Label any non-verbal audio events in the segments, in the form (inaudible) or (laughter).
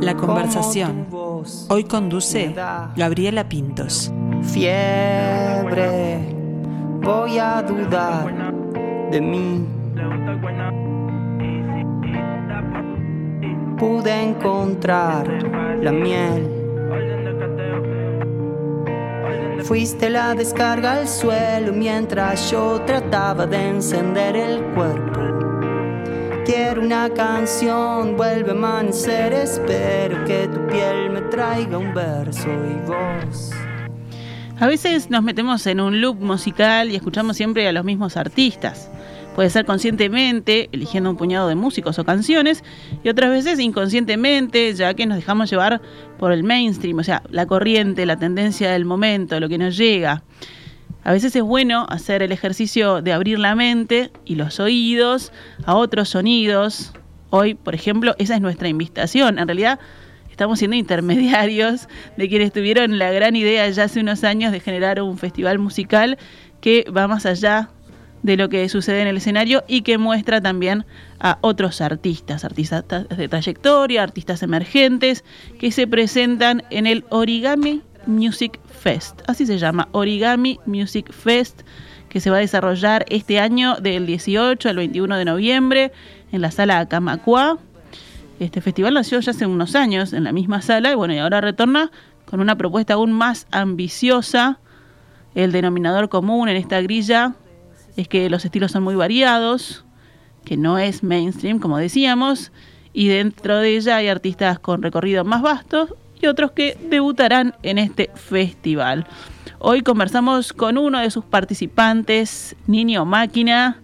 La conversación. Hoy conduce Gabriela Pintos. Fiebre, voy a dudar de mí. Pude encontrar la miel. Fuiste la descarga al suelo mientras yo trataba de encender el cuerpo. Quiero una canción, vuelve a amanecer, espero que tu piel me traiga un verso y voz. A veces nos metemos en un loop musical y escuchamos siempre a los mismos artistas. Puede ser conscientemente, eligiendo un puñado de músicos o canciones, y otras veces inconscientemente, ya que nos dejamos llevar por el mainstream, o sea, la corriente, la tendencia del momento, lo que nos llega. A veces es bueno hacer el ejercicio de abrir la mente y los oídos a otros sonidos. Hoy, por ejemplo, esa es nuestra invitación. En realidad, estamos siendo intermediarios de quienes tuvieron la gran idea ya hace unos años de generar un festival musical que va más allá de lo que sucede en el escenario y que muestra también a otros artistas, artistas de trayectoria, artistas emergentes, que se presentan en el Origami Music Fest. Así se llama, Origami Music Fest, que se va a desarrollar este año del 18 al 21 de noviembre en la sala Camacua. Este festival nació ya hace unos años en la misma sala y bueno, y ahora retorna con una propuesta aún más ambiciosa. El denominador común en esta grilla es que los estilos son muy variados, que no es mainstream, como decíamos, y dentro de ella hay artistas con recorrido más vastos y otros que debutarán en este festival. Hoy conversamos con uno de sus participantes, Niño Máquina,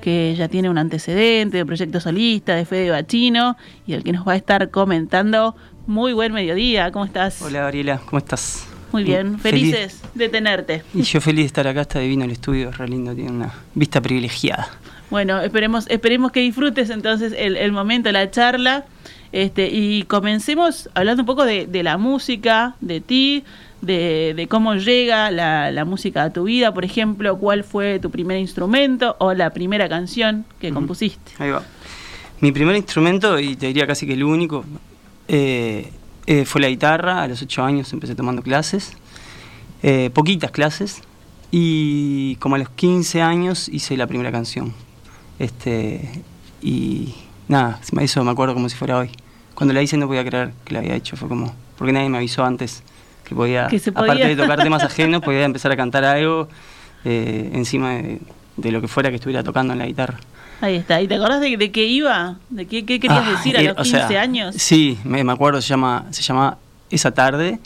que ya tiene un antecedente de proyecto solista, de Fede Bachino, y el que nos va a estar comentando. Muy buen mediodía, ¿cómo estás? Hola Gabriela, ¿cómo estás? Muy bien, Feliz- felices de tenerte. Y yo feliz de estar acá, está divino el estudio, es re lindo, tiene una vista privilegiada. Bueno, esperemos, esperemos que disfrutes entonces el, el momento, la charla. Este, y comencemos hablando un poco de, de la música, de ti, de, de cómo llega la, la música a tu vida. Por ejemplo, cuál fue tu primer instrumento o la primera canción que compusiste. Ahí va. Mi primer instrumento, y te diría casi que el único, eh, eh, fue la guitarra. A los ocho años empecé tomando clases, eh, poquitas clases, y como a los 15 años hice la primera canción. Este, y nada, hizo, me acuerdo como si fuera hoy. Cuando la hice no podía creer que la había hecho, fue como, porque nadie me avisó antes que podía, Que se aparte de tocar temas (laughs) ajenos, podía empezar a cantar algo eh, encima de, de lo que fuera que estuviera tocando en la guitarra. Ahí está. ¿Y te acordás de, de qué iba? ¿De qué, qué querías Ah, decir a eh, los o 15 sea, años? Sí, me, me acuerdo, se llama, se llama Esa tarde.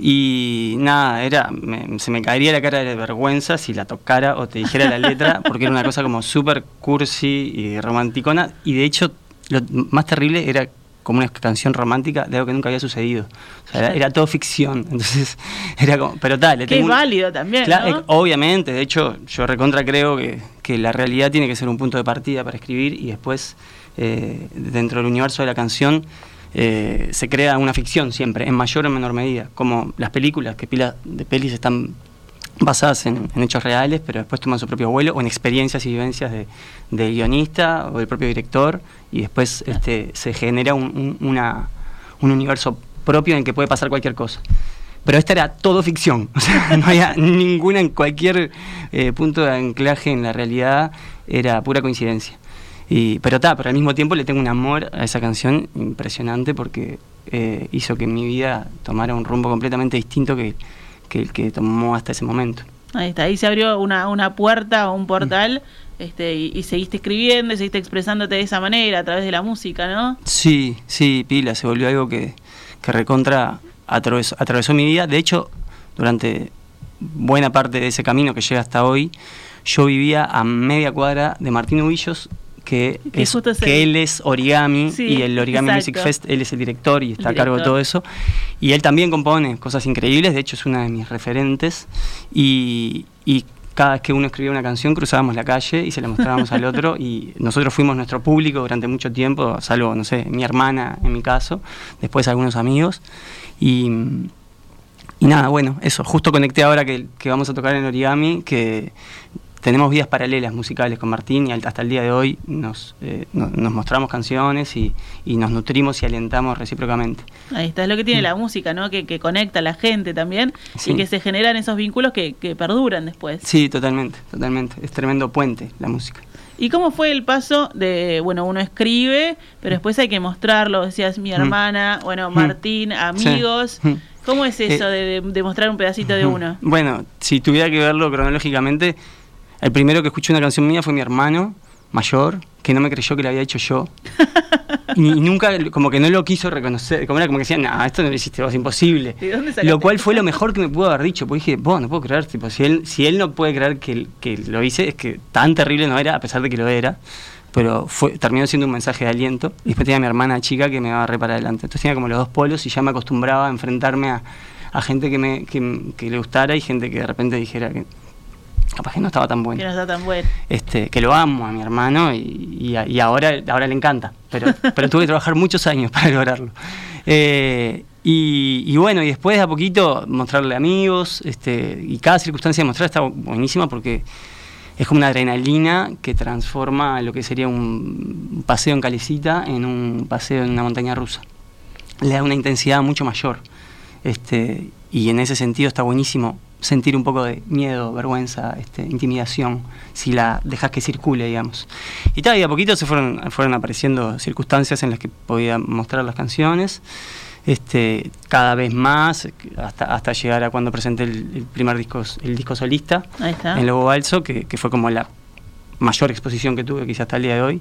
Y nada, era, me- se me caería la cara de vergüenza si la tocara o te dijera la letra, (laughs) porque era una cosa como súper cursi y romanticona. Y de hecho, lo más terrible era como una canción romántica de algo que nunca había sucedido. O sea, era, era todo ficción. (laughs) Entonces, era como, pero tal, Que es un- válido también, Claro, ¿no? eh, Obviamente, de hecho, yo recontra creo que, que la realidad tiene que ser un punto de partida para escribir y después, eh, dentro del universo de la canción, eh, se crea una ficción siempre, en mayor o menor medida. Como las películas, que pilas de pelis están basadas en, en hechos reales, pero después toman su propio vuelo, o en experiencias y vivencias de- del guionista o del propio director, y después este, se genera un, un- una- un universo propio en el que puede pasar cualquier cosa. Pero esta era todo ficción, (laughs) o sea, no había ninguna en cualquier eh, punto de anclaje en la realidad, era pura coincidencia. Y, pero está, pero al mismo tiempo le tengo un amor a esa canción impresionante porque eh, hizo que mi vida tomara un rumbo completamente distinto que, que el que tomó hasta ese momento. Ahí está, ahí se abrió una, una puerta o un portal este, y, y seguiste escribiendo y seguiste expresándote de esa manera a través de la música, ¿no? Sí, sí, pila, se volvió algo que, que recontra atravesó, atravesó mi vida. De hecho, durante buena parte de ese camino que llega hasta hoy, yo vivía a media cuadra de Martín Ubillos, que, es, que él es origami Sí, y el Origami Music exacto. Fest, él es el director y está El a cargo de director. todo eso. Y él también compone cosas increíbles, de hecho es una de mis referentes. Y, y cada vez que uno escribía una canción cruzábamos la calle y se la mostrábamos al otro (laughs) y nosotros fuimos nuestro público durante mucho tiempo, salvo, no sé, mi hermana en mi caso, después algunos amigos. Y, y nada, bueno, eso, justo conecté ahora que, que vamos a tocar en Origami, que tenemos vidas paralelas musicales con Martín y hasta el día de hoy nos, eh, no- nos mostramos canciones y, y nos nutrimos y alentamos recíprocamente. Ahí está, es lo que tiene la música, ¿no? Que, que conecta a la gente también Sí. y que se generan esos vínculos que, que perduran después. Sí, totalmente, totalmente. Es tremendo puente la música. ¿Y cómo fue el paso de, bueno, uno escribe, pero después hay que mostrarlo, decías mi Mm. hermana, bueno, Mm. Martín, amigos? Mm. ¿Cómo es eso Eh, de, de- mostrar un pedacito de uno? Bueno, si tuviera que verlo cronológicamente, el primero que escuchó una canción mía fue mi hermano mayor, que no me creyó que la había hecho yo. Y, (laughs) y nunca, como que no lo quiso reconocer, como era como que decía, no, esto no lo hiciste vos, imposible. ¿De dónde sacaste Lo cual fue lo mejor que me pudo haber dicho, porque dije, vos, no puedo creer, tipo, si él, si él no puede creer que, que lo hice, es que tan terrible no era, a pesar de que lo era. Pero fue, terminó siendo un mensaje de aliento. Y después tenía mi hermana chica que me daba re para adelante. Entonces tenía como los dos polos y ya me acostumbraba a enfrentarme a, a gente que, me, que, que le gustara y gente que de repente dijera que capaz que no estaba tan Que bueno. no está tan bueno. Este, que lo amo a mi hermano y, y a- y ahora, ahora le encanta, pero, (laughs) pero tuve que trabajar muchos años para lograrlo. Eh, y, y bueno, y después de a poquito mostrarle amigos, este, y cada circunstancia de mostrar está buenísima porque es como una adrenalina que transforma lo que sería un paseo en calecita en un paseo en una montaña rusa. Le da una intensidad mucho mayor. Este, y en ese sentido está buenísimo sentir un poco de miedo, vergüenza, este, intimidación, si la dejas que circule, digamos. Y tal, y a poquito se fueron, fueron apareciendo circunstancias en las que podía mostrar las canciones, este, cada vez más, hasta, hasta llegar a cuando presenté el, el primer disco, el disco solista, en Lobo Balso, que, que fue como la mayor exposición que tuve, quizás hasta el día de hoy.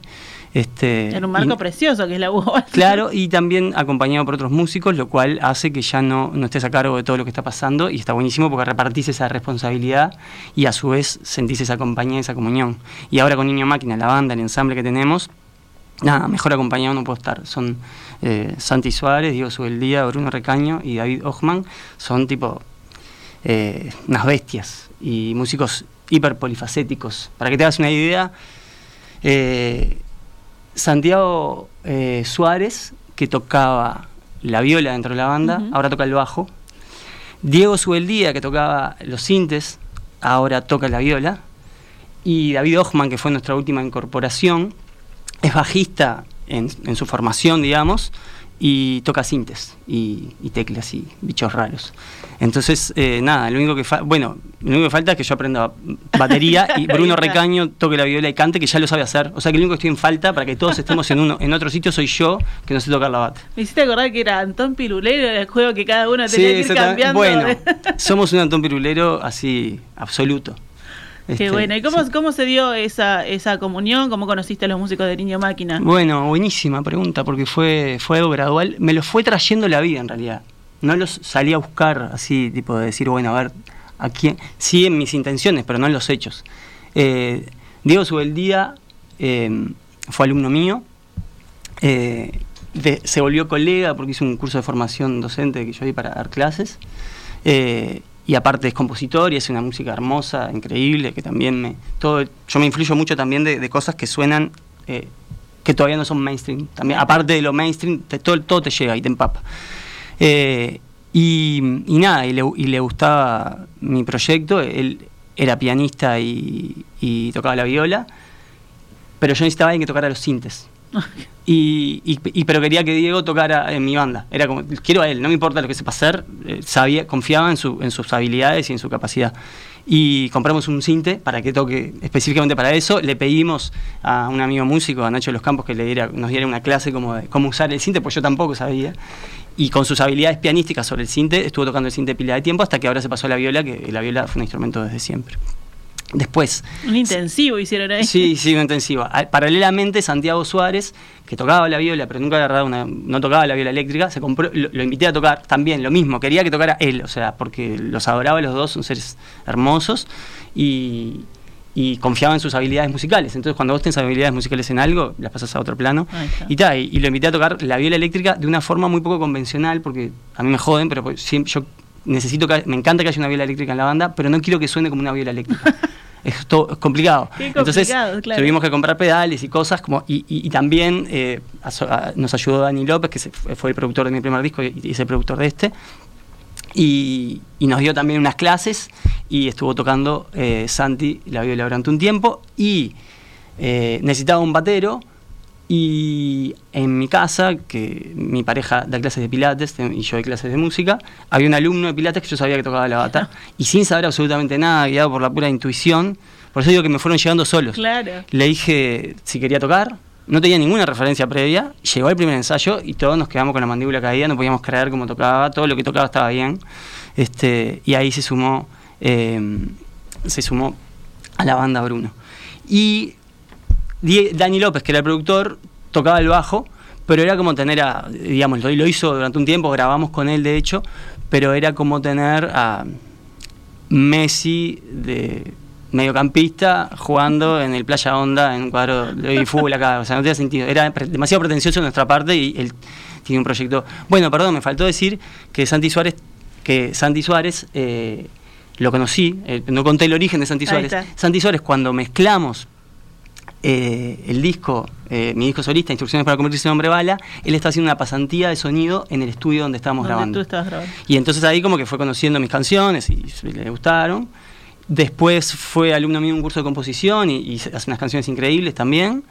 Este, En un marco y- precioso que es la UBA. Claro, y también acompañado por otros músicos, lo cual hace que ya no, no estés a cargo de todo lo que está pasando y está buenísimo porque repartís esa responsabilidad y a su vez sentís esa compañía, esa comunión. Y ahora con Niño Máquina, la banda, el ensamble que tenemos, nada, mejor acompañado no puedo estar. Son eh, Santi Suárez, Diego Subeldía, Bruno Recaño y David Ochman, son tipo eh, unas bestias y músicos hiper polifacéticos. Para que te hagas una idea, eh, Santiago eh, Suárez, que tocaba la viola dentro de la banda, ahora toca el bajo. Diego Subeldía, que tocaba los sintes, ahora toca la viola. Y David Ochman, que fue nuestra última incorporación, es bajista en, en su formación, digamos, y toca sintes y, y teclas y bichos raros. Entonces, eh, nada, lo único que falta, bueno, lo único que falta es que yo aprenda batería y (laughs) Bruno. Recaño toque la viola y cante, que ya lo sabe hacer. O sea que lo único que estoy en falta para que todos estemos en uno, en otro sitio soy yo, que no sé tocar la bata. Me hiciste acordar que era Antón Pirulero el juego que cada uno tenía que ir cambiando. Bueno, (laughs) somos un Antón Pirulero así, absoluto. Qué Este, bueno. ¿Y cómo, sí. cómo se dio esa, esa comunión? ¿Cómo conociste a los músicos de Niño Máquina? Bueno, buenísima pregunta, porque fue, fue algo gradual. Me lo fue trayendo la vida, en realidad. No los salí a buscar así, tipo de decir, bueno, a ver, a quién. Sí en mis intenciones, pero no en los hechos. Eh, Diego Subeldía eh, fue alumno mío. eh, de- se volvió colega porque hizo un curso de formación docente que yo di para dar clases. Y aparte es compositor y hace una música hermosa, increíble, que también me... Todo, yo me influyo mucho también de, de cosas que suenan, eh, que todavía no son mainstream. También, aparte de lo mainstream, te- todo, todo te llega y te empapa. Eh, y, y nada, y le, y le gustaba mi proyecto, él era pianista y, y tocaba la viola, pero yo necesitaba alguien que tocara los sintes. Y, y- y- pero quería que Diego tocara en mi banda. Era como, quiero a él, no me importa lo que sepa hacer, eh, sabía, confiaba en, su, en sus habilidades y en su capacidad. Y compramos un cinte para que toque específicamente para eso. Le pedimos a un amigo músico, a Nacho de los Campos, que le diera, nos diera una clase como de cómo usar el cinte, pues yo tampoco sabía. Y con sus habilidades pianísticas sobre el cinte, estuvo tocando el cinte pila de tiempo hasta que ahora se pasó a la viola, que la viola fue un instrumento desde siempre. Después, Un intensivo hicieron ahí. Sí, sí, una (laughs) intensiva. A- Paralelamente, Santiago Suárez, que tocaba la viola, pero nunca agarraba una, no tocaba la viola eléctrica, se compró, lo, lo invité a tocar también, lo mismo, quería que tocara él, o sea, porque los adoraba los dos, son seres hermosos y, y confiaba en sus habilidades musicales. Entonces, cuando vos tenés habilidades musicales en algo, las pasas a otro plano. Y, ta, y, y lo invité a tocar la viola eléctrica de una forma muy poco convencional, porque a mí me joden, pero pues siempre, yo necesito que, me encanta que haya una viola eléctrica en la banda, pero no quiero que suene como una viola eléctrica. (laughs) es, todo, es complicado. Qué Entonces claro. tuvimos que comprar pedales y cosas como y, y- y también eh, a- nos ayudó Dani López, que se- fue fue el productor de mi primer disco y, y es el productor de este. Y, y nos dio también unas clases y estuvo tocando eh, Santi la viola durante un tiempo y eh, necesitaba un batero y en mi casa, que mi pareja da clases de pilates y yo doy clases de música, había un alumno de pilates que yo sabía que tocaba la bata y sin saber absolutamente nada, guiado por la pura intuición, por eso digo que me fueron llegando solos. Claro. Le dije si quería tocar, no tenía ninguna referencia previa, llegó el primer ensayo y todos nos quedamos con la mandíbula caída, no podíamos creer cómo tocaba, todo lo que tocaba estaba bien. Este, y ahí se sumó, eh, se sumó a la banda Bruno. Y Dani López, que era el productor, tocaba el bajo, pero era como tener a, digamos, lo, lo hizo durante un tiempo, grabamos con él de hecho, pero era como tener a Messi de mediocampista jugando en el Playa Honda en un cuadro de fútbol acá, o sea, no tenía sentido, era demasiado pretencioso de nuestra parte y él tiene un proyecto. Bueno, perdón, me faltó decir que Santi Suárez, que Santi Suárez eh, lo conocí, eh, no conté el origen de Santi Suárez. Santi Suárez cuando mezclamos eh, el disco, eh, mi disco solista, Instrucciones para convertirse en hombre bala, él estaba haciendo una pasantía de sonido en el estudio donde estábamos Donde grabando. tú estabas grabando. Y entonces ahí como que fue conociendo mis canciones y le gustaron. Después fue alumno mío en un curso de composición y, y hace unas canciones increíbles también.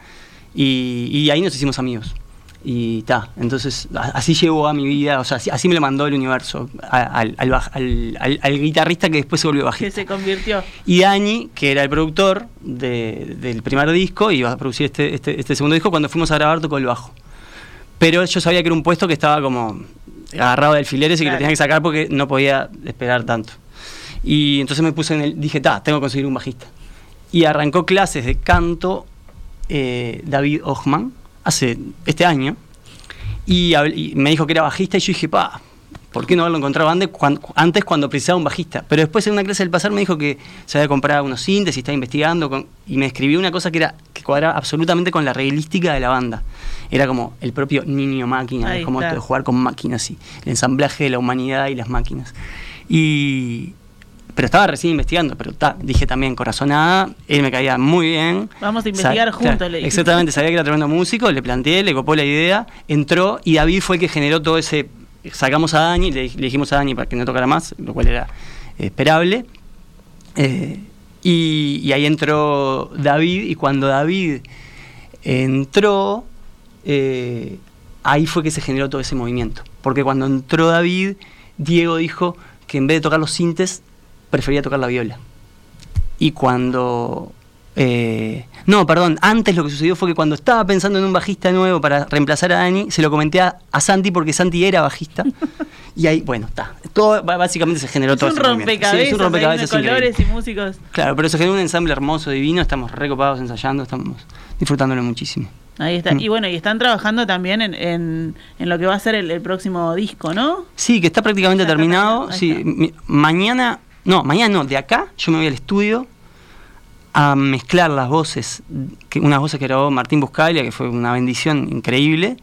Y, y ahí nos hicimos amigos. Y ta, entonces así llegó a mi vida, o sea, así, así me lo mandó el universo, al, al al- al- guitarrista que después se volvió Que bajista. se convirtió. Y Dani, que era el productor de- del primer disco, iba a producir este, este, este segundo disco, cuando fuimos a grabar tocó el bajo. Pero yo sabía que era un puesto que estaba como agarrado de alfileres y que Claro. lo tenía que sacar porque no podía esperar tanto. Y entonces me puse en el, dije, ta, tengo que conseguir un bajista. Y arrancó clases de canto eh, David Ochman hace este año. Y, me dijo que era bajista y yo dije, pa, ¿por qué no haberlo encontrado antes antes cuando precisaba un bajista? Pero después en una clase del pasar me dijo que se había comprado unos sintes y estaba investigando con- y me escribió una cosa que era que cuadraba absolutamente con la regalística de la banda. Era como el propio niño máquina, Ahí es como está. esto de jugar con máquinas y el ensamblaje de la humanidad y las máquinas. Y pero estaba recién investigando, pero ta, dije también corazonada, él me caía muy bien. Vamos a investigar Sa- juntos, claro, le. Exactamente, sabía que era tremendo músico, le planteé, le copó la idea, entró y David fue el que generó todo ese. Sacamos a Dani, le, le dijimos a Dani para que no tocara más, lo cual era esperable. Eh, y, y ahí entró David, y cuando David entró, eh, ahí fue que se generó todo ese movimiento. Porque cuando entró David, Diego dijo que en vez de tocar los sintes, prefería tocar la viola. Y cuando... eh, no, perdón, antes lo que sucedió fue que cuando estaba pensando en un bajista nuevo para reemplazar a Dani, se lo comenté a, a Santi porque Santi era bajista. (laughs) y ahí, bueno, está. Todo básicamente se generó Es todo un rompecabezas, Sí, es un rompecabezas de colores increíble. y músicos. Claro, pero se generó un ensamble hermoso, divino, estamos recopados ensayando, estamos disfrutándolo muchísimo. Ahí está. Mm. Y bueno, y están trabajando también en, en, en lo que va a ser el, el próximo disco, ¿no? Sí, que está prácticamente está terminado. Sí, mi- mañana, no, mañana no, de acá yo me voy al estudio a mezclar las voces, que, unas voces que grabó Martín Buscalia, que fue una bendición increíble,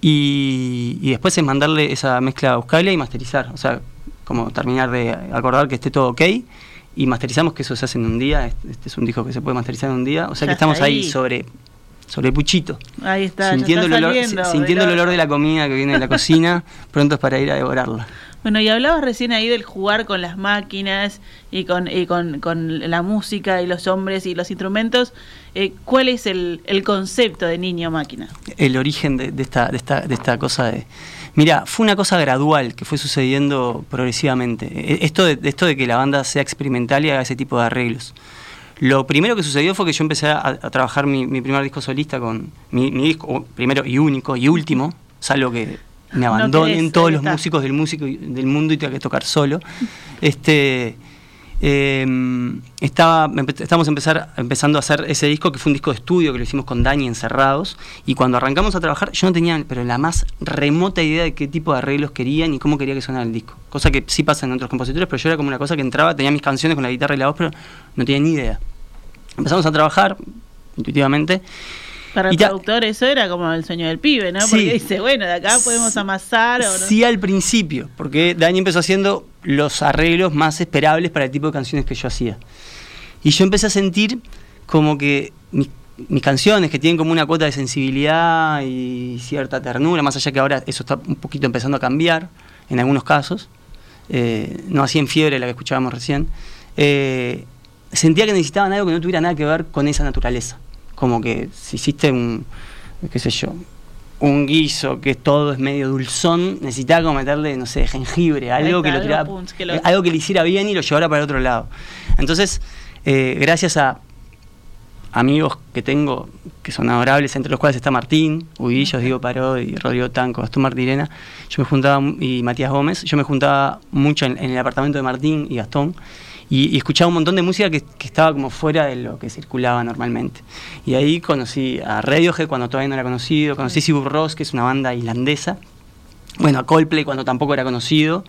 y, y después es mandarle esa mezcla a Buscalia y masterizar, o sea, como terminar de acordar que esté todo ok, y masterizamos que eso se hace en un día, este, este es un disco que se puede masterizar en un día, o sea Ya que estamos ahí ahí. sobre, sobre Puchito. Ahí está. sintiendo, está el olor, saliendo sintiendo el olor de la comida que viene de la cocina, (laughs) pronto es para ir a devorarla. Bueno, y hablabas recién ahí del jugar con las máquinas y con, la música y los hombres y los instrumentos. Eh, ¿Cuál es el, concepto de niño máquina? el origen de, esta, de, esta, de esta cosa de... Mira, fue una cosa gradual que fue sucediendo progresivamente. E- Esto de, que la banda sea experimental y haga ese tipo de arreglos. Lo primero que sucedió fue que yo empecé a, trabajar mi, primer disco solista con mi, mi disco, primero y único y último, salvo que me No abandonen querés, todos los músicos del músico y- del mundo y tenga que tocar solo. Este eh, estaba, estamos empezar, empezando a hacer ese disco que fue un disco de estudio que lo hicimos con Dani encerrados. Y cuando arrancamos a trabajar yo no tenía pero la más remota idea de qué tipo de arreglos quería ni cómo quería que sonara el disco. Cosa que sí pasa en otros compositores pero yo era como una cosa que entraba tenía mis canciones con la guitarra y la voz pero no tenía ni idea. Empezamos a trabajar intuitivamente Para el Y productor eso era como el sueño del pibe, ¿no? Sí. Porque dice, bueno, de acá podemos amasar o no. Sí al principio, porque Dani empezó haciendo los arreglos más esperables para el tipo de canciones que yo hacía. Y yo empecé a sentir como que mis, mis canciones, que tienen como una cuota de sensibilidad y cierta ternura, más allá que ahora eso está un poquito empezando a cambiar en algunos casos, eh, no así en fiebre la que escuchábamos recién, eh, sentía que necesitaban algo que no tuviera nada que ver con esa naturaleza. Como que si hiciste un, qué sé yo, un guiso que todo es medio dulzón, necesitaba como meterle, no sé, jengibre, algo, que, lo algo tirara- punch, que lo- algo que le hiciera bien y lo llevara para el otro lado. Entonces, eh, gracias a amigos que tengo que son adorables, entre los cuales está Martín, Udillos, Diego Parodi, Rodrigo Tanco, Gastón Martirena, yo me juntaba, y Matías Gómez, yo me juntaba mucho en, en el apartamento de Martín y Gastón, y, y escuchaba un montón de música que, que estaba como fuera de lo que circulaba normalmente. Y ahí conocí a Radiohead cuando todavía no era conocido, conocí a Sigur Rós, que es una banda islandesa, bueno, a Coldplay cuando tampoco era conocido,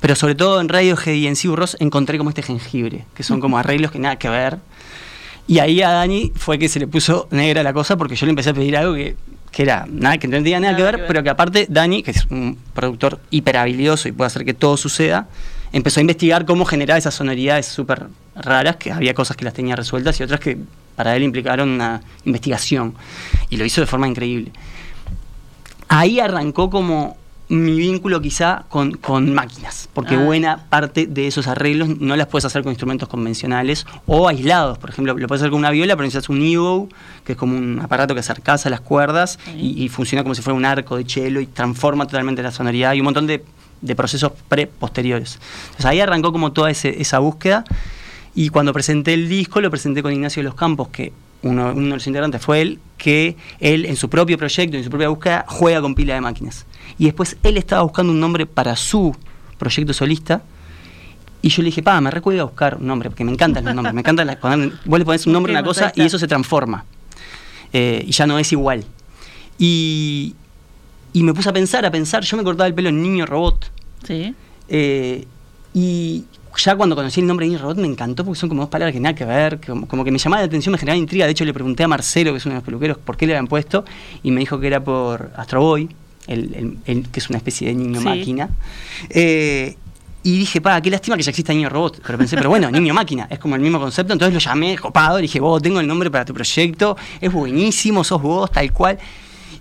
pero sobre todo en Radiohead y en Sigur Rós encontré como este jengibre, que son como (laughs) arreglos que nada que ver. Y ahí a Dani fue que se le puso negra la cosa porque yo le empecé a pedir algo que, que era nada, que no tenía nada, Nada que, ver, que ver. pero que aparte Dani, que es un productor hiper habilidoso y puede hacer que todo suceda, empezó a investigar cómo generar esas sonoridades súper raras, que había cosas que las tenía resueltas y otras que para él implicaron una investigación. Y lo hizo de forma increíble. Ahí arrancó como mi vínculo quizá con, con máquinas, porque Ah. buena parte de esos arreglos no las puedes hacer con instrumentos convencionales o aislados. Por ejemplo, lo puedes hacer con una viola, pero necesitas un Evo, que es como un aparato que acercas a las cuerdas y, y funciona como si fuera un arco de chelo y transforma totalmente la sonoridad y un montón de, de procesos pre-posteriores. Entonces ahí arrancó como toda ese- esa búsqueda y cuando presenté el disco lo presenté con Ignacio de los Campos, que uno, uno de los integrantes fue él, que él en su propio proyecto, en su propia búsqueda, juega con pila de máquinas. Y después él estaba buscando un nombre para su proyecto solista. Y yo le dije, pa, me recuerda a buscar un nombre, porque me encantan los nombres. Me encantan las, cuando vos le pones un nombre a una cosa y eso se transforma. Eh, y ya no es igual. Y, y me puse a pensar, a pensar. Yo me cortaba el pelo en niño robot. Sí. Eh, y ya cuando conocí el nombre de Niño Robot me encantó porque son como dos palabras que nada que ver, que como, como que me llamaba la atención, me generaba intriga. De hecho, le pregunté a Marcelo, que es uno de los peluqueros, por qué le habían puesto, y me dijo que era por Astro Boy, el, el- el- que es una especie de niño Sí. máquina. Eh, y dije, pa, qué lástima que ya exista Niño Robot. Pero pensé, pero bueno, (laughs) Niño Máquina, es como el mismo concepto. Entonces lo llamé, copado, le dije, vos, tengo el nombre para tu proyecto, es buenísimo, sos vos, tal cual.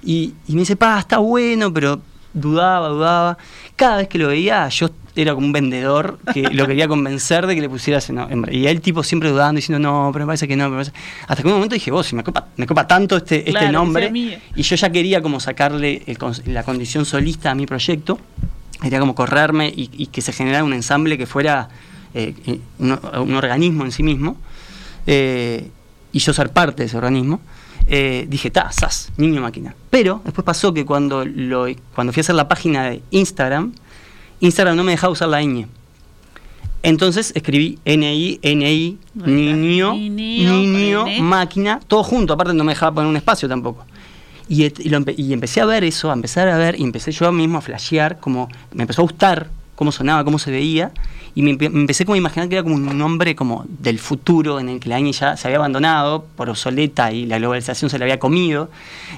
Y, y me dice, pa, está bueno, pero dudaba, dudaba. Cada vez que lo veía, yo era como un vendedor que lo quería convencer de que le pusiera ese nombre. Y el tipo siempre dudando, diciendo, no, pero me parece que no. me parece-". Hasta que un momento dije, vos, si me copa, me copa tanto este, Claro, este nombre. Y yo ya quería como sacarle el la condición solista a mi proyecto. Quería como correrme y, y que se generara un ensamble que fuera eh, un, un organismo en sí mismo. Eh, y yo ser parte de ese organismo. Eh, dije, ta, sas, niño máquina. Pero después pasó que cuando, lo, cuando fui a hacer la página de Instagram, Instagram no me dejaba usar la ñ. Entonces escribí N-I, N-I, niño, Niño, máquina, todo junto, aparte no me dejaba poner un espacio tampoco. Y, et- y lo empe- y empecé a ver eso, a empezar a ver, y empecé yo mismo a flashear, como me empezó a gustar cómo sonaba, cómo se veía, y me, empe- me empecé como a imaginar que era como un nombre como del futuro, en el que la ñ ya se había abandonado por obsoleta y la globalización se la había comido,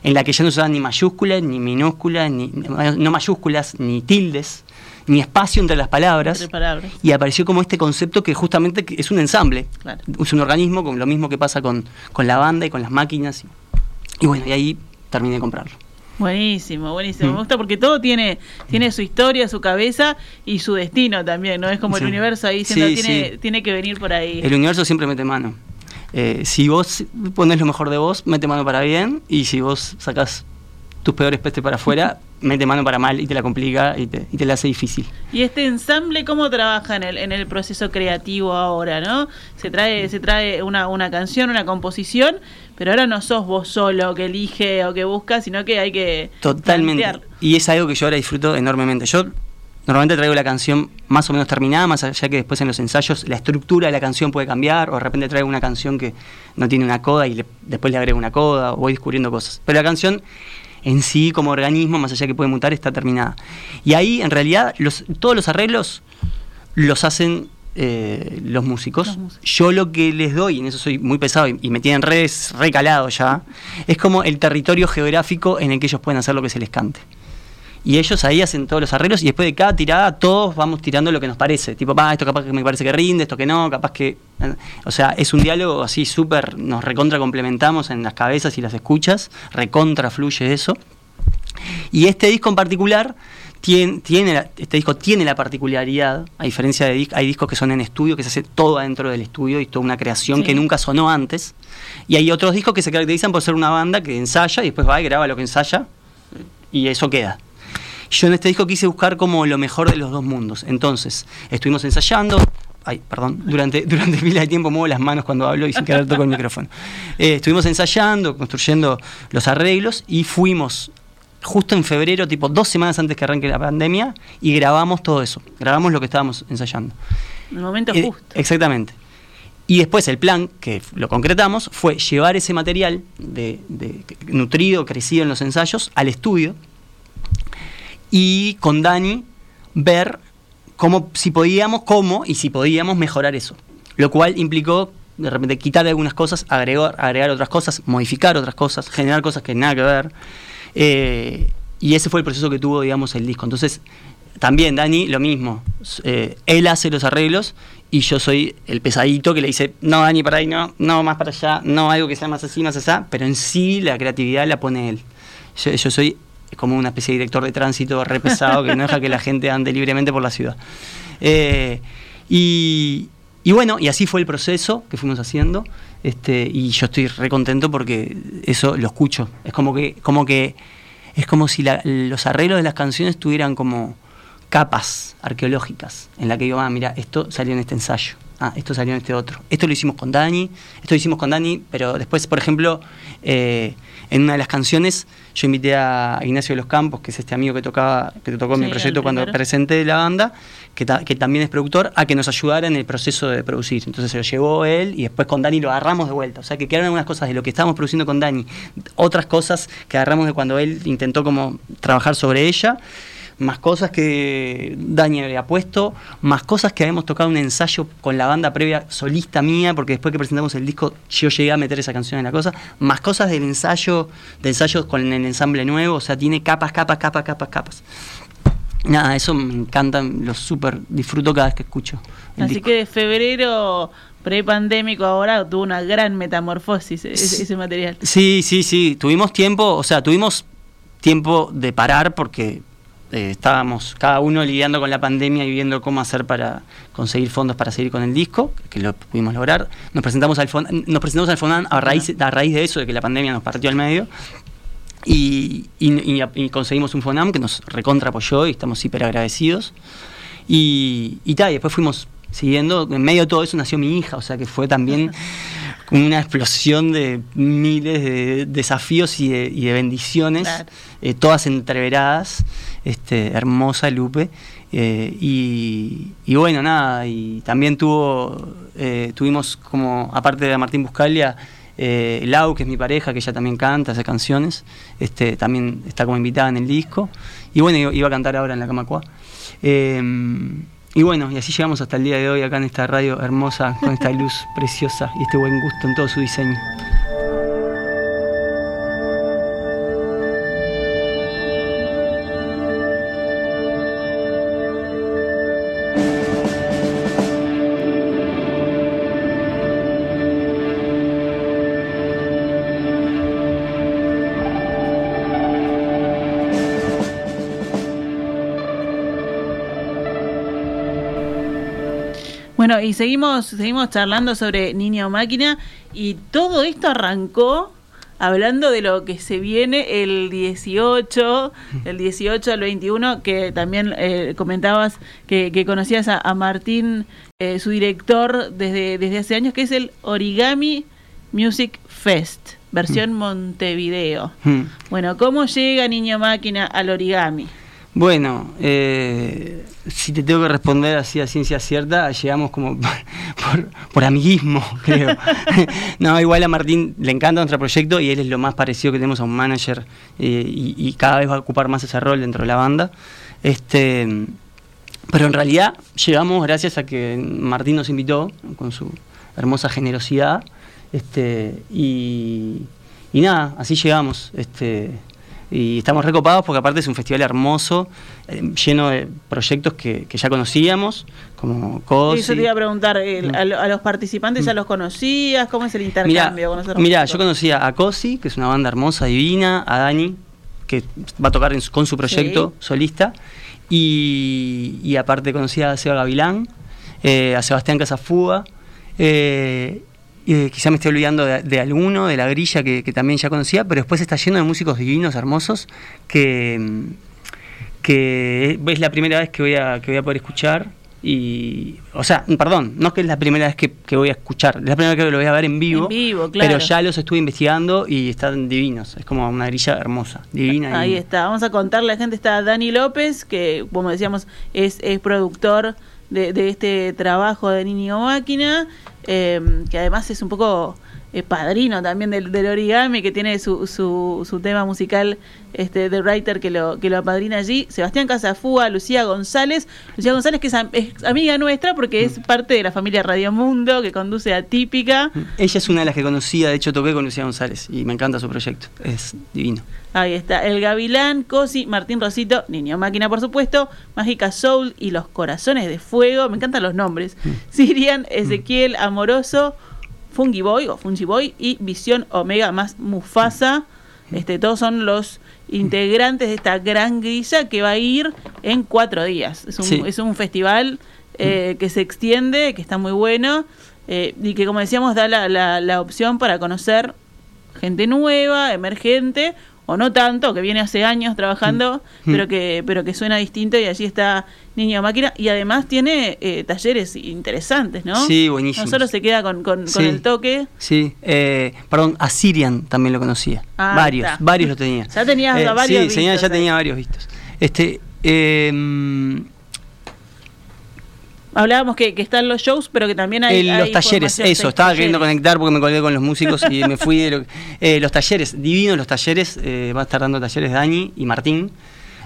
en la que ya no se usaban ni mayúsculas, ni minúsculas, ni, no mayúsculas, ni tildes, ni espacio entre las palabras. Entre palabras. Y apareció como este concepto que justamente es un ensamble, Claro. es un organismo, con lo mismo que pasa con, con la banda y con las máquinas. Y, y bueno, y ahí terminé de comprarlo. Buenísimo, buenísimo. Mm. Me gusta porque todo tiene, tiene su historia, su cabeza y su destino también, ¿no? Es como Sí. el universo ahí diciendo, Sí, tiene, sí. tiene que venir por ahí. El universo siempre mete mano. Eh, si vos pones lo mejor de vos, mete mano para bien. Y si vos sacás tus peores pestes para afuera, (laughs) mete mano para mal y te la complica y te, y te la hace difícil. Y este ensamble, ¿cómo trabaja en el, en el proceso creativo ahora, no? Se trae, se trae una, una canción, una composición, pero ahora no sos vos solo que elige o que busca, sino que hay que Totalmente. plantear. Y es algo que yo ahora disfruto enormemente. Yo normalmente traigo la canción más o menos terminada, más allá que después en los ensayos la estructura de la canción puede cambiar, o de repente traigo una canción que no tiene una coda y le- después le agrego una coda, o voy descubriendo cosas. Pero la canción en sí, como organismo, más allá que puede mutar, está terminada. Y ahí, en realidad, los, todos los arreglos los hacen eh, los, músicos. Los músicos. Yo lo que les doy, y en eso soy muy pesado y, y me tienen redes recalado ya, es como el territorio geográfico en el que ellos pueden hacer lo que se les cante. y ellos ahí hacen todos los arreglos y después de cada tirada todos vamos tirando lo que nos parece. Tipo, esto capaz que me parece que rinde, esto que no, capaz que... O sea, es un diálogo así súper, nos recontra complementamos en las cabezas y las escuchas, recontra fluye eso. Y este disco en particular tiene, tiene este disco tiene la particularidad, a diferencia de hay discos que son en estudio, que se hace todo adentro del estudio y toda una creación que nunca sonó antes. Y hay otros discos que se caracterizan por ser una banda que ensaya y después va y graba lo que ensaya y eso queda. Yo en este disco quise buscar como lo mejor de los dos mundos. Entonces, estuvimos ensayando, ay, perdón, durante, (laughs) durante pila de tiempo muevo las manos cuando hablo y sin querer toco el micrófono. Eh, estuvimos ensayando, construyendo los arreglos y fuimos justo en febrero, tipo dos semanas antes que arranque la pandemia, y grabamos todo eso. Grabamos lo que estábamos ensayando. En el momento Eh, justo. Exactamente. Y después el plan, que lo concretamos, fue llevar ese material de, de- nutrido, crecido en los ensayos, al estudio y con Dani ver cómo, si podíamos, cómo y si podíamos mejorar eso. Lo cual implicó de repente quitar algunas cosas, agregar, agregar otras cosas, modificar otras cosas, generar cosas que nada que ver. Eh, y ese fue el proceso que tuvo, digamos, el disco. Entonces, también Dani, lo mismo. Eh, él hace los arreglos y yo soy el pesadito que le dice, no, Dani, para ahí, no, no, más para allá, no, algo que sea más así, más así, pero en sí la creatividad la pone él. Yo, yo soy como una especie de director de tránsito re pesado que no deja que la gente ande libremente por la ciudad. Eh, y, y bueno, y así fue el proceso que fuimos haciendo. Este, y yo estoy re contento porque eso lo escucho. Es como que, como que es como si los arreglos de las canciones tuvieran como capas arqueológicas en la que digo, ah, mira, esto salió en este ensayo, ah, esto salió en este otro. Esto lo hicimos con Dani, esto lo hicimos con Dani, pero después, por ejemplo, eh, en una de las canciones yo invité a Ignacio de los Campos, que es este amigo que tocaba, que tocó mi proyecto cuando presenté la banda, que, ta- que también es productor, a que nos ayudara en el proceso de producir. Entonces se lo llevó él y después con Dani lo agarramos de vuelta. O sea que quedaron algunas cosas de lo que estábamos produciendo con Dani, otras cosas que agarramos de cuando él intentó como trabajar sobre ella, más cosas que Dani había puesto, más cosas que habíamos tocado un ensayo con la banda previa solista mía, porque después que presentamos el disco yo llegué a meter esa canción en la cosa, más cosas del ensayo, de ensayos con el ensamble nuevo, o sea, tiene capas, capas, capas, capas, capas. Nada, eso me encanta, lo súper disfruto cada vez que escucho. Así disco. que de febrero prepandémico ahora tuvo una gran metamorfosis e-, ese, ese material. Sí, sí, sí. Tuvimos tiempo, o sea, tuvimos tiempo de parar porque eh, estábamos cada uno lidiando con la pandemia y viendo cómo hacer para conseguir fondos para seguir con el disco, que lo pudimos lograr. Nos presentamos al Fon- nos presentamos al Fonan a raíz, a raíz de eso, de que la pandemia nos partió al medio. Y, conseguimos un Fonam que nos recontra apoyó y estamos hiper agradecidos. Y, y, y después fuimos siguiendo, en medio de todo eso nació mi hija, o sea que fue también (laughs) una explosión de miles de desafíos y de, y de bendiciones, Claro. eh, todas entreveradas, este, hermosa Lupe. eh, y, y bueno, nada, y también tuvo, eh, tuvimos como, aparte de Martín Buscalia, Lau, que es mi pareja, que ella también canta, hace canciones, este, también está como invitada en el disco. Y bueno, iba- iba a cantar ahora en la Camacua. Y bueno, y así llegamos hasta el día de hoy acá en esta radio hermosa, con esta luz preciosa y este buen gusto en todo su diseño. Seguimos, seguimos charlando sobre Niño Máquina y todo esto arrancó hablando de lo que se viene el 18, el 18 al 21, que también eh, comentabas que, que conocías a, a Martín, eh, su director desde, desde hace años, que es el Origami Music Fest, versión Montevideo. Mm. Bueno, ¿cómo llega Niño Máquina al origami? Bueno, eh, si te tengo que responder así a ciencia cierta, llegamos como (laughs) por, por amiguismo, (laughs) creo. (laughs) no, igual a Martín le encanta nuestro proyecto y él es lo más parecido que tenemos a un manager eh, y, cada vez va a ocupar más ese rol dentro de la banda. Este, pero en realidad llegamos gracias a que Martín nos invitó con su hermosa generosidad. Este, y, y nada, así llegamos. Este, Y estamos recopados porque aparte es un festival hermoso, eh, lleno de proyectos que, que ya conocíamos, como COSI. Eso te iba a preguntar, el- Mm. a, lo- a los participantes ya los conocías, ¿cómo es el intercambio? con esos Mira, yo conocía a Cosi, que es una banda hermosa, divina, a Dani, que va a tocar en con su proyecto solista, y, y aparte conocía a Seba Gavilán, eh, a Sebastián Casafuga, eh, y quizá me estoy olvidando de, de alguno, de la grilla que, que también ya conocía, pero después está lleno de músicos divinos, hermosos, que, mm, que es la primera vez que voy a, que voy a poder escuchar. Y, o sea, perdón, no es que es la primera vez que, que voy a escuchar, es la primera vez que lo voy a ver en vivo, En vivo, claro. pero ya los estuve investigando y están divinos. Es como una grilla hermosa, divina. Ahí divina. está, vamos a contarle a la gente, está Dani López, que como decíamos es, es productor de, de este trabajo de Niño Máquina, eh, que además es un poco eh, padrino también del, del origami, que tiene su, su, su tema musical este, de Writer que lo, que lo apadrina allí, Sebastián Casafúa, Lucía González, Lucía González que es, am- es amiga nuestra porque es parte de la familia Radio Mundo, que conduce a Típica. Ella es una de las que conocía, de hecho toqué con Lucía González y me encanta su proyecto, es divino. Ahí está, El Gavilán, Cosi, Martín Rosito, Niño Máquina, por supuesto, Mágica Soul y Los Corazones de Fuego, me encantan los nombres. Sirian, Ezequiel, Amoroso, Fungi Boy o Fungi Boy y Visión Omega más Mufasa. Este, todos son los integrantes de esta gran grilla que va a ir en cuatro días. Es un, Sí. es un festival eh, que se extiende, que está muy bueno eh, y que, como decíamos, da la, la- la opción para conocer gente nueva, emergente, o no tanto, que viene hace años trabajando, Mm. pero que pero que suena distinto y allí está Niño Máquina y además tiene eh, talleres interesantes, ¿no? Sí, buenísimos. No solo se queda con, con, el toque. Sí, eh, perdón, a Sirian también lo conocía. Ah, varios, está. varios lo tenía. Ya tenías a varios Sí, tenía- vistos ya tenía varios vistos. Este, eh, Hablábamos que, que están los shows, pero que también hay, Eh, hay los talleres, eso, estaba queriendo talleres. conectar porque me colgué con los músicos y me fui de lo- (laughs) eh, los talleres, divinos los talleres, eh, va a estar dando talleres Dani y Martín,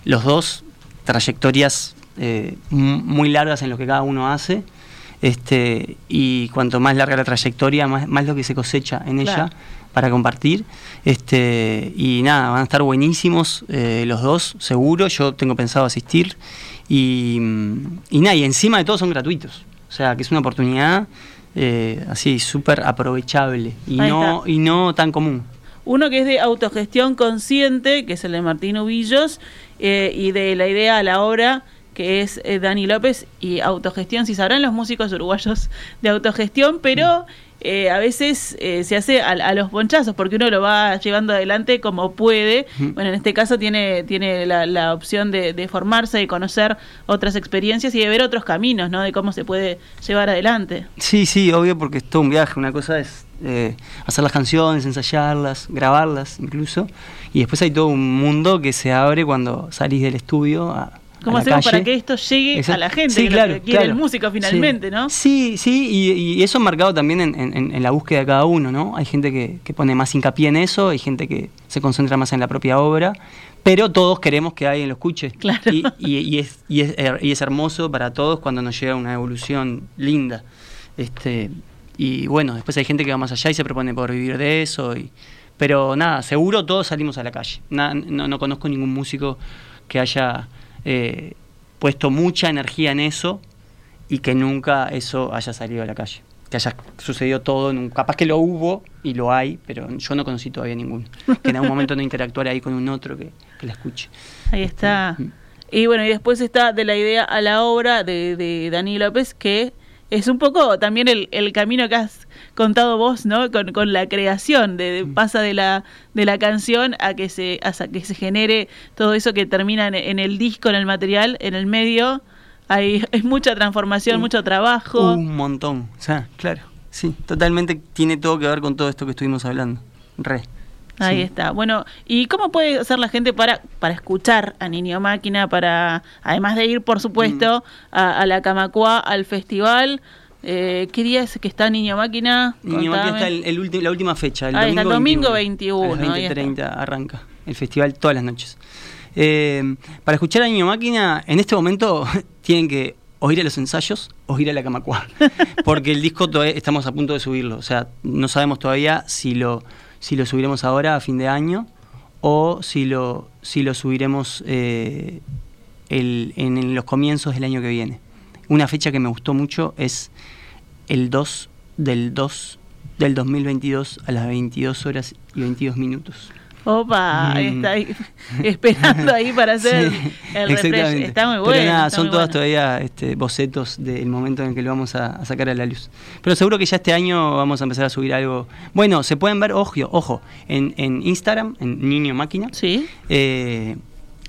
los dos trayectorias eh, muy largas en lo que cada uno hace, este, y cuanto más larga la trayectoria, más, más lo que se cosecha en ella Claro. para compartir, este, y nada, van a estar buenísimos los dos, seguro, yo tengo pensado asistir, y, mm, y nada, y encima de todo son gratuitos. O sea, que es una oportunidad eh, así súper aprovechable y Ahí no, está. y no tan común. Uno que es de autogestión consciente, que es el de Martín Ubillos, eh, y de la idea a la obra, que es eh, Dani López, y autogestión, si sabrán los músicos uruguayos de autogestión, pero eh, a veces eh, se hace a, a los ponchazos, porque uno lo va llevando adelante como puede. Bueno, en este caso tiene, tiene la, la opción de, de formarse, de conocer otras experiencias y de ver otros caminos, ¿no? De cómo se puede llevar adelante. Sí, sí, obvio, porque es todo un viaje. Una cosa es eh, hacer las canciones, ensayarlas, grabarlas incluso. Y después hay todo un mundo que se abre cuando salís del estudio a ¿Cómo hacemos calle. para que esto llegue Exacto. a la gente? Sí, que lo quiere el músico finalmente, Sí. ¿no? Sí, sí, y, y eso marcado también en, en- en la búsqueda de cada uno, ¿no? Hay gente que, que pone más hincapié en eso, hay gente que se concentra más en la propia obra, pero todos queremos que alguien lo escuche. Claro. Y, y- y es, hermoso para todos cuando nos llega una evolución linda. Este, y bueno, después hay gente que va más allá y se propone por vivir de eso. Y, pero nada, seguro todos salimos a la calle. Na- no, no conozco ningún músico que haya eh, puesto mucha energía en eso y que nunca eso haya salido a la calle. Que haya sucedido todo, en un- capaz que lo hubo y lo hay, pero yo no conocí todavía ninguno. Que en algún momento no interactuara ahí con un otro que, que la escuche. Ahí está. Mm. Y bueno, y después está de la idea a la obra de, de Dani López, que es un poco también el, el camino que has contado vos, ¿no? Con, con la creación, de, de- pasa de la, de la canción a que se, hasta que se genere todo eso que termina en, en el disco, en el material, en el medio. Hay, (laughs) es mucha transformación, Un- mucho trabajo. Un montón. O sea, claro. Sí, totalmente tiene todo que ver con todo esto que estuvimos hablando. Re. Ahí Sí. está. Bueno, ¿y cómo puede hacer la gente para, para escuchar a Niño Máquina, para además de ir, por supuesto, Mm. a, a la Camacua, al festival? Eh, ¿Qué día es que está Niño Máquina? Niño Contame. Máquina está el, el ulti- la última fecha, el está, domingo, el domingo 21, A las ahí está. 20:30 arranca el festival todas las noches. Eh, para escuchar a Niño Máquina, en este momento (laughs) tienen que o ir a los ensayos o ir a la Camacua. (laughs) Porque el disco todavía estamos a punto de subirlo. O sea, no sabemos todavía si lo, si lo subiremos ahora a fin de año o si lo, si lo subiremos eh, el- en los comienzos del año que viene. Una fecha que me gustó mucho es el 2 del 2 del 2022 a las 22 horas y 22 minutos. Opa, ahí Mm. está ahí, (laughs) esperando ahí para hacer Sí, el refresh. Está muy Pero bueno. nada, está son todas bueno. todavía este, bocetos del momento en el que lo vamos a, a sacar a la luz. Pero seguro que ya este año vamos a empezar a subir algo. Bueno, se pueden ver, ojo, ojo, en, en Instagram, en Niño Máquina, Sí. eh,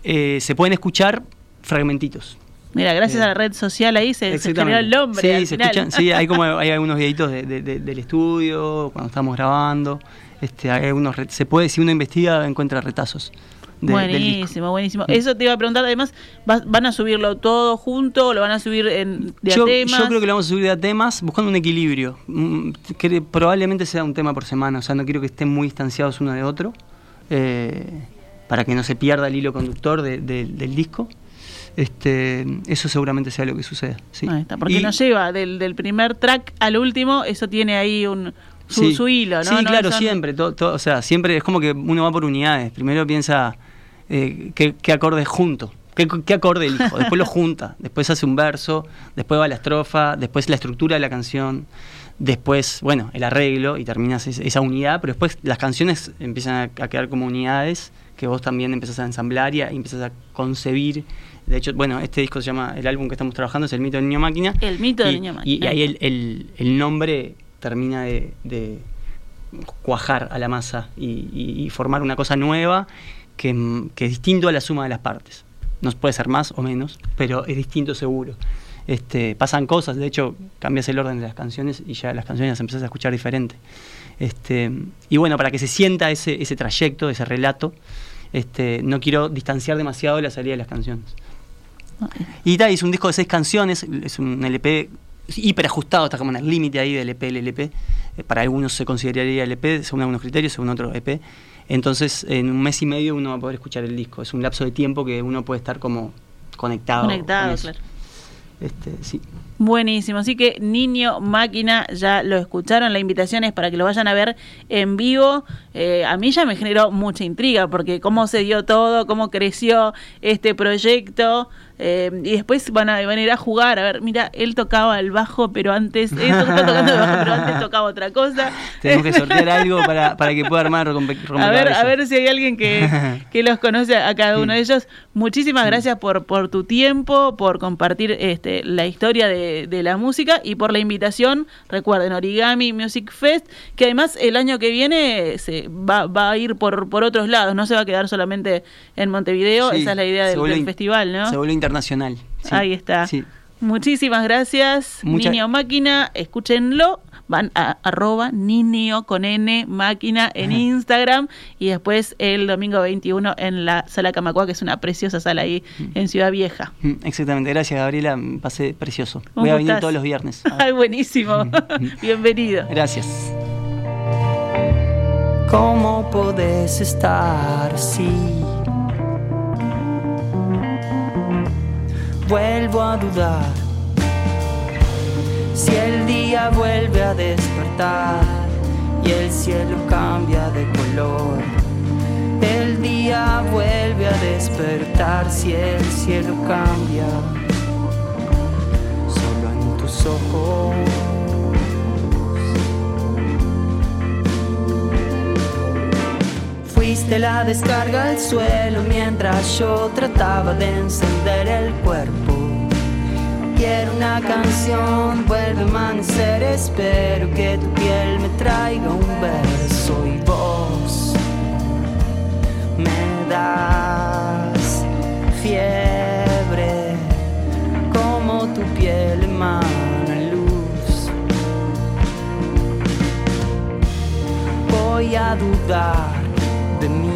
eh, se pueden escuchar fragmentitos. Mira, gracias Eh, a la red social ahí se, se generó el nombre. Sí, al se final. escuchan, sí, hay como (laughs) hay algunos videitos de- de- de- del estudio, cuando estamos grabando. Este, hay algunos se puede, si uno investiga, encuentra retazos. de- buenísimo, buenísimo. Eso te iba a preguntar, además, ¿vas- ¿van a subirlo todo junto o lo van a subir en, de a yo, temas? yo creo que lo vamos a subir de a temas buscando un equilibrio. Mm, que probablemente sea un tema por semana, o sea, no quiero que estén muy distanciados uno de otro, eh, para que no se pierda el hilo conductor de- de- del disco. Este, eso seguramente sea lo que suceda. Sí. Ahí está, porque Y- nos lleva del, del primer track al último, eso tiene ahí un su, Sí. su hilo, ¿no? Sí, No claro, son- siempre. o sea, siempre es como que uno va por unidades. Primero piensa eh, qué, qué acordes junto. ¿Qué, qué acorde elijo? Después lo junta. (laughs) Después hace un verso. Después va la estrofa. Después la estructura de la canción. Después, bueno, el arreglo y terminas es- esa unidad. Pero después las canciones empiezan a, a quedar como unidades que vos también empezás a ensamblar y, a- y empezás a concebir. De hecho, bueno, este disco se llama, el álbum que estamos trabajando es El mito del niño máquina. El mito del Y- niño y- máquina. Y, ahí el, el- el nombre termina de, de cuajar a la masa y, y- y formar una cosa nueva que, que es distinto a la suma de las partes. No puede ser más o menos, pero es distinto seguro. Este, pasan cosas, de hecho cambias el orden de las canciones y ya las canciones las empezás a escuchar diferente. Este, y bueno, para que se sienta ese, ese trayecto, ese relato, este, no quiero distanciar demasiado la salida de las canciones. Y tal, es un disco de seis canciones, es un LP hiper ajustado, está como en el límite ahí del EP, el LP. Eh, para algunos se consideraría LP, según algunos criterios, según otro EP. Entonces, en un mes y medio uno va a poder escuchar el disco. Es un lapso de tiempo que uno puede estar como conectado. Conectado, claro. Este, sí. Buenísimo, así que Niño Máquina ya lo escucharon, la invitación es para que lo vayan a ver en vivo. Eh, a mí ya me generó mucha intriga porque cómo se dio todo, cómo creció este proyecto eh, y después van a, van a ir a jugar. A ver, mira, él tocaba el bajo, pero antes, él está tocando el bajo, pero antes tocaba otra cosa. (laughs) Tenemos que sortear algo para, para que pueda armar A ver, a ver si hay alguien que, (laughs) que los conoce a cada uno de ellos. Muchísimas gracias por, por tu tiempo, por compartir este, la historia de, de la música y por la invitación. Recuerden, Origami Music Fest, que además el año que viene se va, va a ir por, por otros lados, no se va a quedar solamente en Montevideo, Sí, esa es la idea del, festival, ¿no? Se vuelve internacional. sí. Ahí está. Sí. Muchísimas gracias, Mucha- Niño Máquina, escúchenlo, van a arroba Niño con N Máquina en Instagram y después el domingo 21 en la Sala Camacua, que es una preciosa sala ahí en Ciudad Vieja. Exactamente, gracias Gabriela, me pasé precioso. Voy a venir todos los viernes. (laughs) Ay, buenísimo. (laughs) Bienvenido. Gracias. ¿Cómo podés estar así? Vuelvo a dudar si el día vuelve a despertar y el cielo cambia de color. El día vuelve a despertar si el cielo cambia solo en tus ojos. Fuiste la descarga al suelo mientras yo trataba de encender el cuerpo. Quiero una canción, vuelve a amanecer, espero que tu piel me traiga un verso y vos me das fiebre como tu piel emana luz. Voy a dudar de mí.